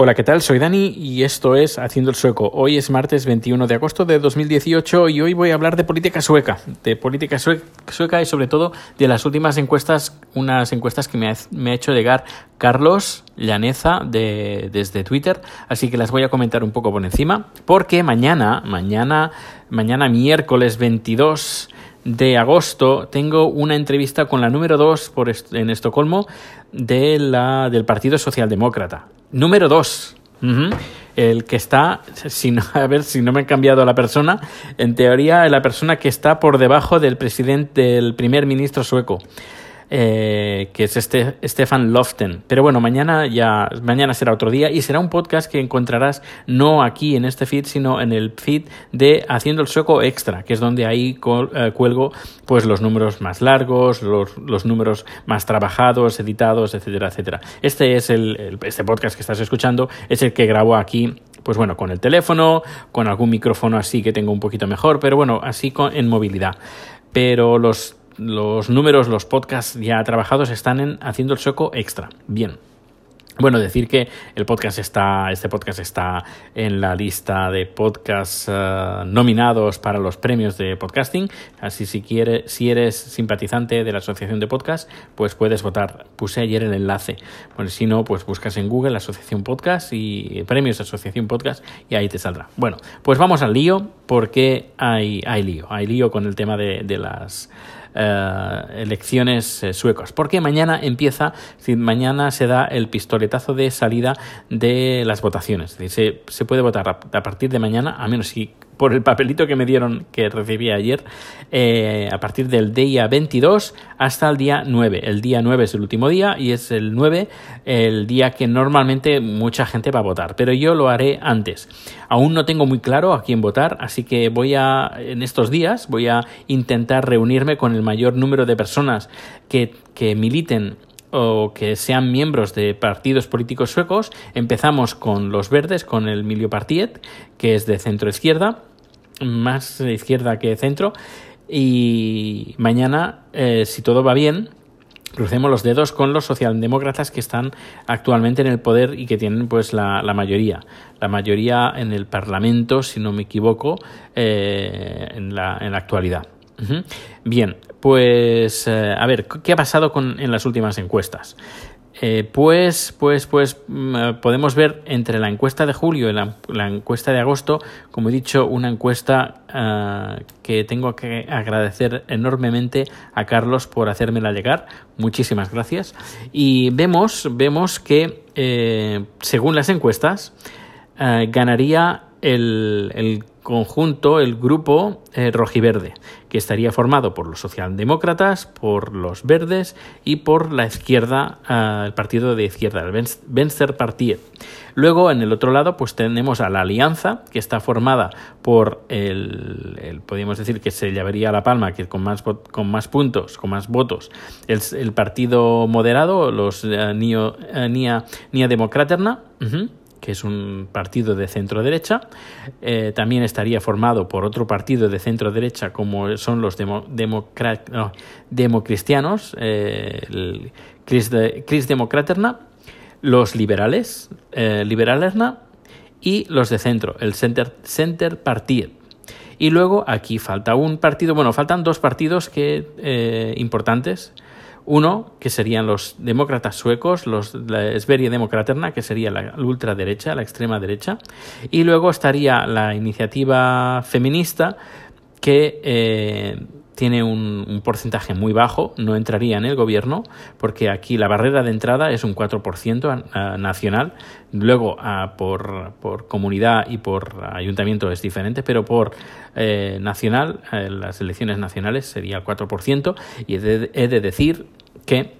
Hola, ¿qué tal? Soy Dani y esto es Haciendo el Sueco. Hoy es martes 21 de agosto de 2018 y hoy voy a hablar de política sueca, de política sueca y sobre todo de las últimas encuestas, unas encuestas que me ha, hecho llegar Carlos Llaneza de, desde Twitter, así que las voy a comentar un poco por encima, porque mañana, mañana, mañana miércoles 22 de agosto tengo una entrevista con la número 2 en Estocolmo de la, del Partido Socialdemócrata. Número dos. El que está, si a ver si no me he cambiado la persona, en teoría la persona que está por debajo del presidente, del primer ministro sueco. Eh, que es este Stefan Loften. Pero bueno, mañana ya mañana será otro día y será un podcast que encontrarás no aquí en este feed, sino en el feed de Haciendo el Sueco Extra, que es donde ahí eh, cuelgo pues los números más largos, los, los, números más trabajados, editados, etcétera, etcétera. Este es el, este podcast que estás escuchando, es el que grabo aquí pues bueno, con el teléfono, con algún micrófono así que tengo un poquito mejor, pero bueno, así con, en movilidad. Pero los los números, los podcasts ya trabajados están en Haciendo el Sueco Extra. Bien. Bueno, decir que el podcast está, este podcast está en la lista de podcasts eh, nominados para los premios de podcasting. Así si quieres, si eres simpatizante de la asociación de podcast, pues puedes votar. Puse ayer el enlace. Bueno, si no, pues buscas en Google Asociación Podcast y premios Asociación Podcast y ahí te saldrá. Bueno, pues vamos al lío porque hay, hay lío. Hay lío con el tema de, de las eh, elecciones eh, suecas. Porque mañana empieza, mañana se da el pistoletazo de salida de las votaciones. se, se puede votar a, partir de mañana, a menos si por el papelito que me dieron que recibí ayer, eh, a partir del día 22 hasta el día 9. El día 9 es el último día y es el 9 el día que normalmente mucha gente va a votar, pero yo lo haré antes. Aún no tengo muy claro a quién votar, así que voy a, en estos días, voy a intentar reunirme con el mayor número de personas que, que militen o que sean miembros de partidos políticos suecos. Empezamos con los verdes, con el Miljöpartiet, que es de centro izquierda, más izquierda que centro. Y mañana, eh, si todo va bien, crucemos los dedos con los socialdemócratas que están actualmente en el poder y que tienen pues la, mayoría. La mayoría en el Parlamento, si no me equivoco, eh, en, la, en la actualidad. Bien, pues eh, a ver, ¿qué ha pasado con, en las últimas encuestas? Eh, pues, pues, pues mm, eh, podemos ver entre la encuesta de julio y la, encuesta de agosto, como he dicho, una encuesta eh, que tengo que agradecer enormemente a Carlos por hacérmela llegar. Muchísimas gracias. Y vemos, vemos que según las encuestas ganaría el conjunto, el grupo eh, rojiverde, que estaría formado por los socialdemócratas, por los verdes y por la izquierda, eh, el partido de izquierda, el Venstrepartiet. Luego, en el otro lado, pues tenemos a la alianza, que está formada por el, podríamos decir que se llevaría a la palma, que con más, con más puntos, con más votos, el, el partido moderado, los uh, Nia, Nia Democraterna, que es un partido de centro derecha. Eh, también estaría formado por otro partido de centro derecha, como son los demo, democristianos, eh, el Chris, Democraterna, los liberales, eh, Liberalerna, y los de centro, el Center, Center. Y luego aquí falta un partido, bueno, faltan dos partidos que, importantes uno, que serían los demócratas suecos, los, la Sveria Democraterna, que sería la, ultraderecha, la extrema derecha. Y luego estaría la iniciativa feminista, que eh, tiene un, porcentaje muy bajo, no entraría en el gobierno, porque aquí la barrera de entrada es un 4% nacional. Luego, por, comunidad y por ayuntamiento es diferente, pero por eh, nacional, eh, las elecciones nacionales sería el 4%. Y he de decir que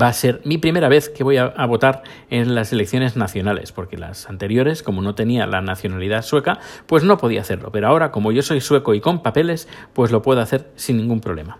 va a ser mi primera vez que voy a, votar en las elecciones nacionales, porque las anteriores, como no tenía la nacionalidad sueca, pues no podía hacerlo. Pero ahora, como yo soy sueco y con papeles, pues lo puedo hacer sin ningún problema.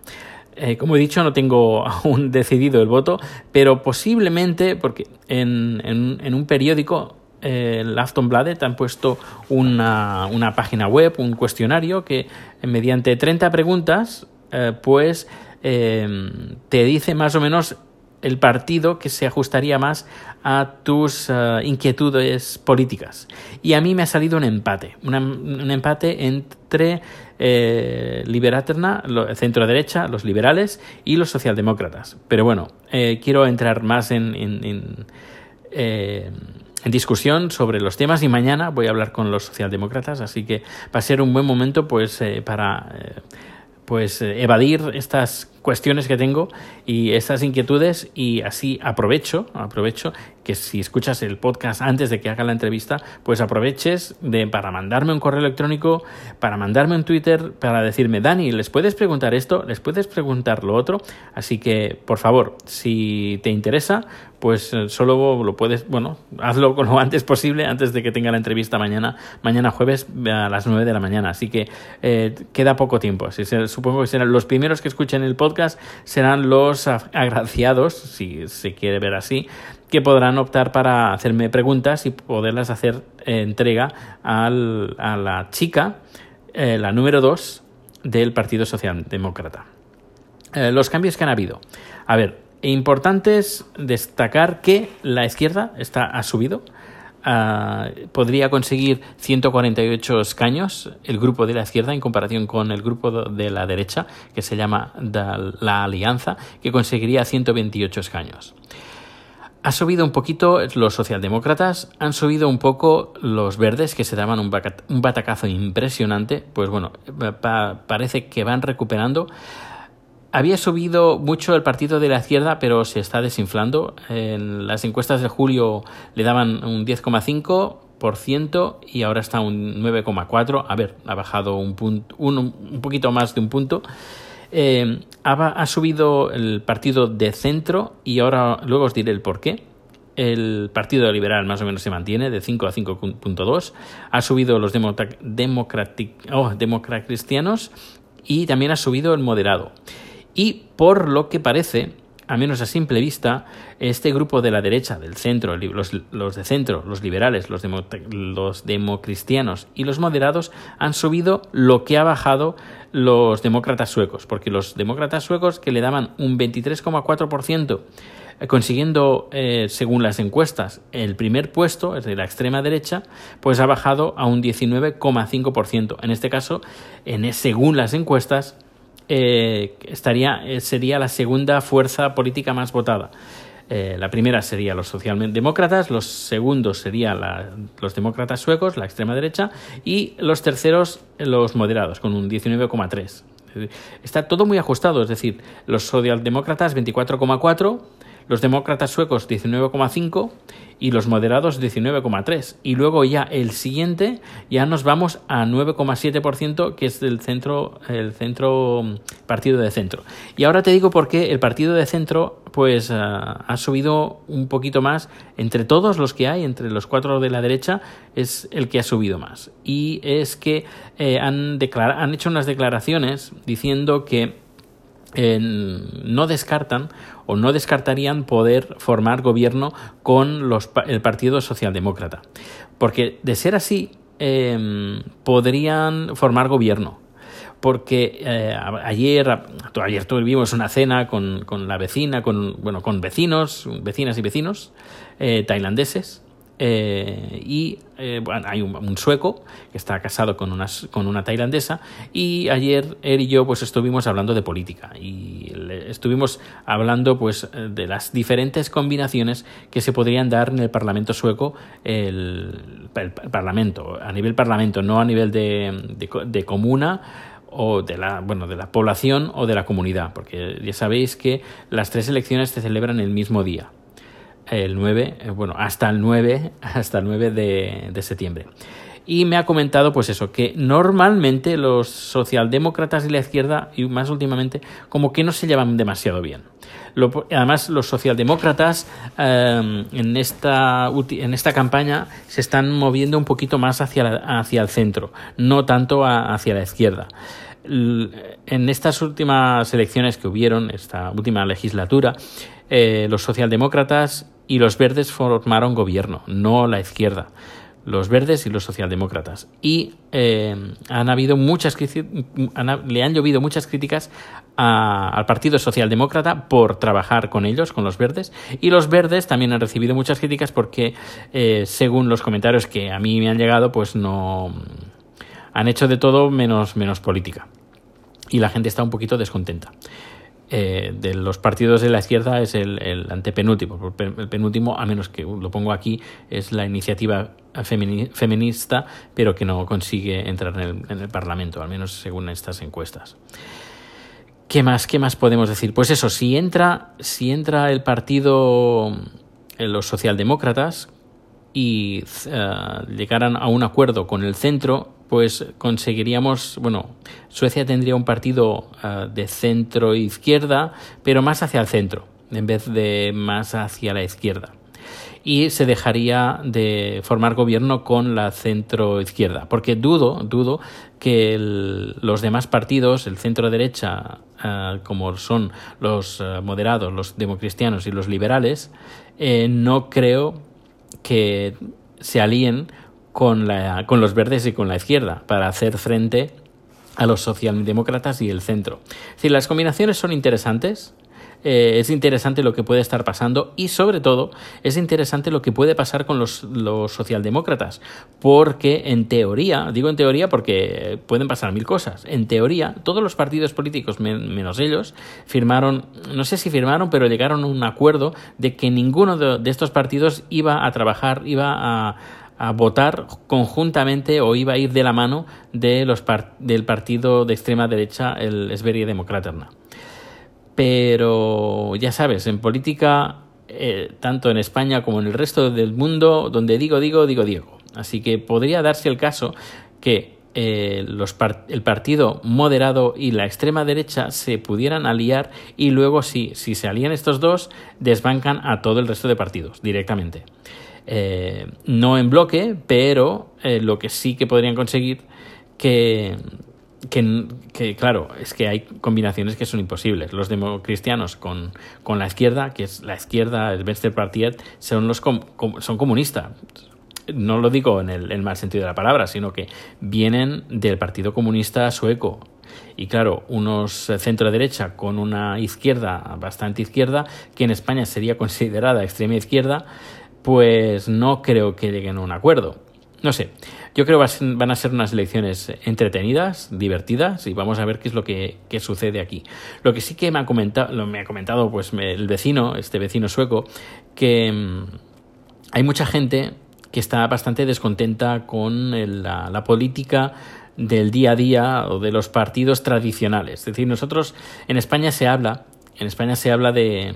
Eh, como he dicho, no tengo aún decidido el voto, pero posiblemente, porque en, un periódico, eh, el Aftonbladet, han puesto una, página web, un cuestionario que mediante 30 preguntas, eh, pues Em, te dice más o menos el partido que se ajustaría más a tus uh, inquietudes políticas. Y a mí me ha salido un empate, un empate entre eh, Liberaterna, centro derecha, los liberales y los socialdemócratas. Pero bueno, eh, quiero entrar más en, en, en, eh, discusión sobre los temas y mañana voy a hablar con los socialdemócratas, así que va a ser un buen momento pues eh, para eh, pues evadir estas cuestiones que tengo y estas inquietudes y así aprovecho, aprovecho que si escuchas el podcast antes de que haga la entrevista, pues aproveches de, para mandarme un correo electrónico, para mandarme un Twitter, para decirme, Dani, ¿les puedes preguntar esto? ¿Les puedes preguntar lo otro? Así que, por favor, si te interesa, pues eh, solo lo puedes, bueno, hazlo lo antes posible, antes de que tenga la entrevista mañana, mañana jueves a las 9 de la mañana. Así que eh, queda poco tiempo. Supongo que serán los primeros que escuchen el podcast, serán los agraciados, si se quiere ver así, que podrán optar para hacerme preguntas y poderlas hacer entrega a la chica, eh, la número 2 del Partido Socialdemócrata. Eh, los cambios que han habido. A ver, importante es destacar que la izquierda está, ha subido. Uh, podría conseguir 148 escaños el grupo de la izquierda en comparación con el grupo de la derecha, que se llama la Alianza, que conseguiría 128 escaños. Ha subido un poquito los socialdemócratas, han subido un poco los verdes, que se daban un, batacazo impresionante. Pues bueno, pa parece que van recuperando. Había subido mucho el partido de la izquierda, pero se está desinflando. En las encuestas de julio le daban un 10,5% y ahora está un 9,4%. A ver, ha bajado un, punto, un, poquito más de un punto. Eh, ha, subido el partido de centro y ahora luego os diré el por qué. El Partido Liberal más o menos se mantiene de 5 a 5.2. Ha subido los democratic, oh, cristianos y también ha subido el moderado. Y por lo que parece, a menos a simple vista, este grupo de la derecha, del centro, los, los de centro, los liberales, los, demo, los democristianos y los moderados han subido lo que ha bajado los demócratas suecos, porque los demócratas suecos que le daban un 23,4%, eh, consiguiendo, eh, según las encuestas, el primer puesto, es de la extrema derecha, pues ha bajado a un 19,5%. En este caso, en, según las encuestas, eh, estaría, eh, sería la segunda fuerza política más votada. Eh, la primera sería los socialdemócratas, los segundos serían los demócratas suecos, la extrema derecha, y los terceros los moderados, con un 19,3. Está todo muy ajustado, es decir, los socialdemócratas 24,4, los demócratas suecos 19,5 y los moderados 19,3. Y luego ya el siguiente ya nos vamos a 9,7% que es del centro, el centro partido de centro. Y ahora te digo por qué el partido de centro pues uh, ha subido un poquito más entre todos los que hay, entre los cuatro de la derecha, es el que ha subido más. Y es que eh, han, han hecho unas declaraciones diciendo que eh, no descartan o no descartarían poder formar gobierno con los, el Partido Socialdemócrata. Porque de ser así, eh, podrían formar gobierno. Porque eh, ayer, ayer tuvimos una cena con, con, la vecina, con, bueno, con vecinos, vecinas y vecinos eh, tailandeses, eh, y eh, bueno, hay un, sueco que está casado con una, con una tailandesa y ayer él y yo pues estuvimos hablando de política y le, estuvimos hablando pues de las diferentes combinaciones que se podrían dar en el parlamento sueco el parlamento a nivel parlamento no a nivel de, de, de comuna o de la, bueno, de la población o de la comunidad, porque ya sabéis que las tres elecciones se celebran el mismo día el 9, eh, bueno, hasta el 9, hasta el 9 de, de, septiembre. Y me ha comentado, pues eso, que normalmente los socialdemócratas y la izquierda, y más últimamente, como que no se llevan demasiado bien. Además, los socialdemócratas eh, en, esta, en esta campaña se están moviendo un poquito más hacia, la, hacia el centro, no tanto hacia la izquierda en estas últimas elecciones que hubieron, esta última legislatura, eh, los socialdemócratas y los verdes formaron gobierno, no la izquierda. los verdes y los socialdemócratas. Y eh, han habido muchas le han llovido muchas críticas al Partido Socialdemócrata por trabajar con ellos, con los verdes. Y los verdes también han recibido muchas críticas porque, eh, según los comentarios que a mí me han llegado, pues no han hecho de todo menos, menos política. Y la gente está un poquito descontenta. Eh, de los partidos de la izquierda es el, antepenúltimo. El penúltimo, a menos que lo pongo aquí, es la iniciativa feminista, pero que no consigue entrar en el, Parlamento, al menos según estas encuestas. ¿Qué más, ¿Qué más podemos decir? Pues eso, si entra, si entra el partido, eh, los socialdemócratas, y eh, llegaran a un acuerdo con el centro, pues conseguiríamos, bueno, Suecia tendría un partido uh, de centro izquierda, pero más hacia el centro, en vez de más hacia la izquierda. Y se dejaría de formar gobierno con la centro izquierda, porque dudo, dudo que los demás partidos, el centro derecha, uh, como son los uh, moderados, los democristianos y los liberales, eh, no creo que se alíen con, la, con los verdes y con la izquierda para hacer frente a los socialdemócratas y el centro. Es las combinaciones son interesantes, eh, es interesante lo que puede estar pasando y sobre todo es interesante lo que puede pasar con los, los, socialdemócratas, porque en teoría, digo en teoría porque pueden pasar mil cosas, en teoría todos los partidos políticos menos ellos firmaron, no sé si firmaron, pero llegaron a un acuerdo de que ninguno de estos partidos iba a trabajar, iba a a votar conjuntamente o iba a ir de la mano de los del partido de extrema derecha, el Sverige Demokraterna. Pero ya sabes, en política, eh, tanto en España como en el resto del mundo, donde digo, digo, digo, digo. Así que podría darse el caso que eh, los el partido moderado y la extrema derecha se pudieran aliar y luego, si, si se alían estos dos, desbancan a todo el resto de partidos directamente. Eh, no en bloque, pero eh, lo que sí que podrían conseguir que, que, claro, es que hay combinaciones que son imposibles. Los democristianos con, con la izquierda, que es la izquierda, el Venstrepartiet, son, los son comunistas. No lo digo en el, mal sentido de la palabra, sino que vienen del Partido Comunista Sueco, y claro, unos centro derecha con una izquierda bastante izquierda, que en España sería considerada extrema izquierda, pues no creo que lleguen a un acuerdo. No sé, yo creo que van a ser unas elecciones entretenidas, divertidas, y vamos a ver qué es lo que, sucede aquí. Lo que sí que me ha comentado, me ha comentado pues, el vecino, este vecino sueco, que mm, hay mucha gente que está bastante descontenta con la, la política del día a día o de los partidos tradicionales. Es decir, nosotros en España se habla en España se habla de,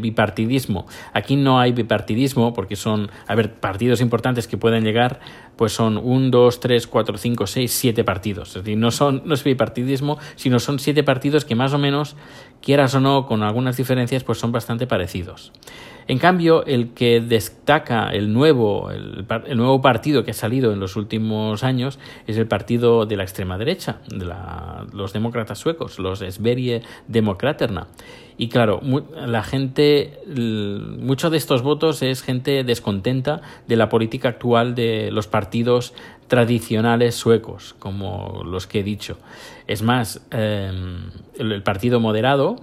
bipartidismo. Aquí no hay bipartidismo porque son, a ver, partidos importantes que pueden llegar, pues son un, dos, tres, cuatro, cinco, seis, siete partidos. Es decir, no, son, no es bipartidismo, sino son siete partidos que más o menos, quieras o no, con algunas diferencias, pues son bastante parecidos. En cambio, el que destaca el nuevo, el, nuevo partido que ha salido en los últimos años es el partido de la extrema derecha, de los demócratas suecos, los Sverige Demokraterna. Y claro, la gente, muchos de estos votos es gente descontenta de la política actual de los partidos tradicionales suecos, como los que he dicho. Es más, em, el partido moderado,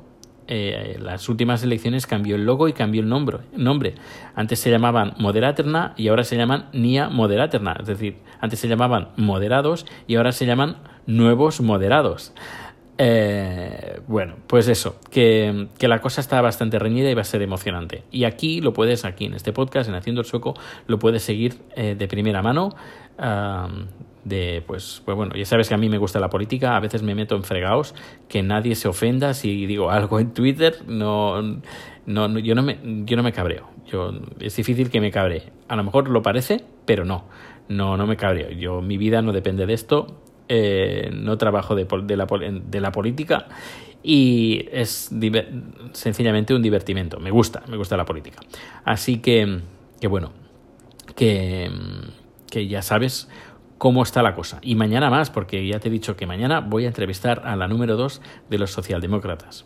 eh, las últimas elecciones cambió el logo y cambió el nombre. nombre. Antes se llamaban Moderaterna y ahora se llaman Nia Moderaterna. Es decir, antes se llamaban Moderados y ahora se llaman Nuevos Moderados. Eh, bueno, pues eso, que, la cosa está bastante reñida y va a ser emocionante. Y aquí lo puedes, aquí en este podcast, en Haciendo el Sueco, lo puedes seguir eh, de primera mano de, pues, pues bueno, ya sabes que a mí me gusta la política, a veces me meto en fregados, que nadie se ofenda si digo algo en Twitter, no, no, yo, no me, yo no me cabreo, yo, es difícil que me cabree, a lo mejor lo parece, pero no, no, no me cabreo, yo, mi vida no depende de esto, eh, no trabajo de, de, la, de la política y es sencillamente un divertimento, me gusta, me gusta la política, así que, que bueno, que, ya sabes cómo está la cosa. Y mañana más, porque ya te he dicho que mañana voy a entrevistar a la número dos de los socialdemócratas,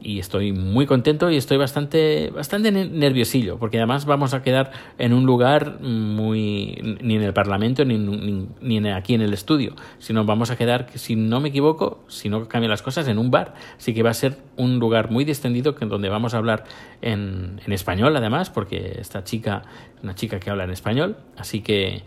y estoy muy contento y estoy bastante, bastante nerviosillo, porque además vamos a quedar en un lugar muy, ni en el Parlamento ni, ni, aquí en el estudio, sino vamos a quedar, si no me equivoco, si no cambian las cosas, en un bar. Así que va a ser un lugar muy distendido que, donde vamos a hablar en, en español, además, porque esta chica, una chica que habla en español, así que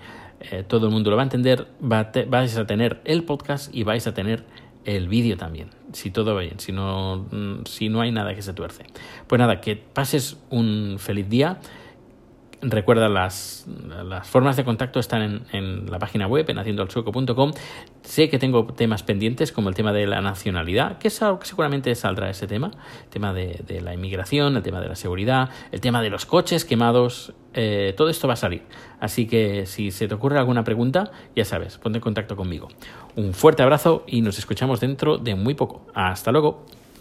eh, todo el mundo lo va a entender, va vais a tener el podcast y vais a tener el vídeo también, si todo va bien, si no, mm, si no hay nada que se tuerce. Pues nada, que pases un feliz día. Recuerda, las, las formas de contacto están en, en la página web, en haciendoalsueco.com. Sé que tengo temas pendientes, como el tema de la nacionalidad, que que seguramente saldrá ese tema, el tema de, de la inmigración, el tema de la seguridad, el tema de los coches quemados, eh, todo esto va a salir. Así que si se te ocurre alguna pregunta, ya sabes, ponte en contacto conmigo. Un fuerte abrazo y nos escuchamos dentro de muy poco. Hasta luego.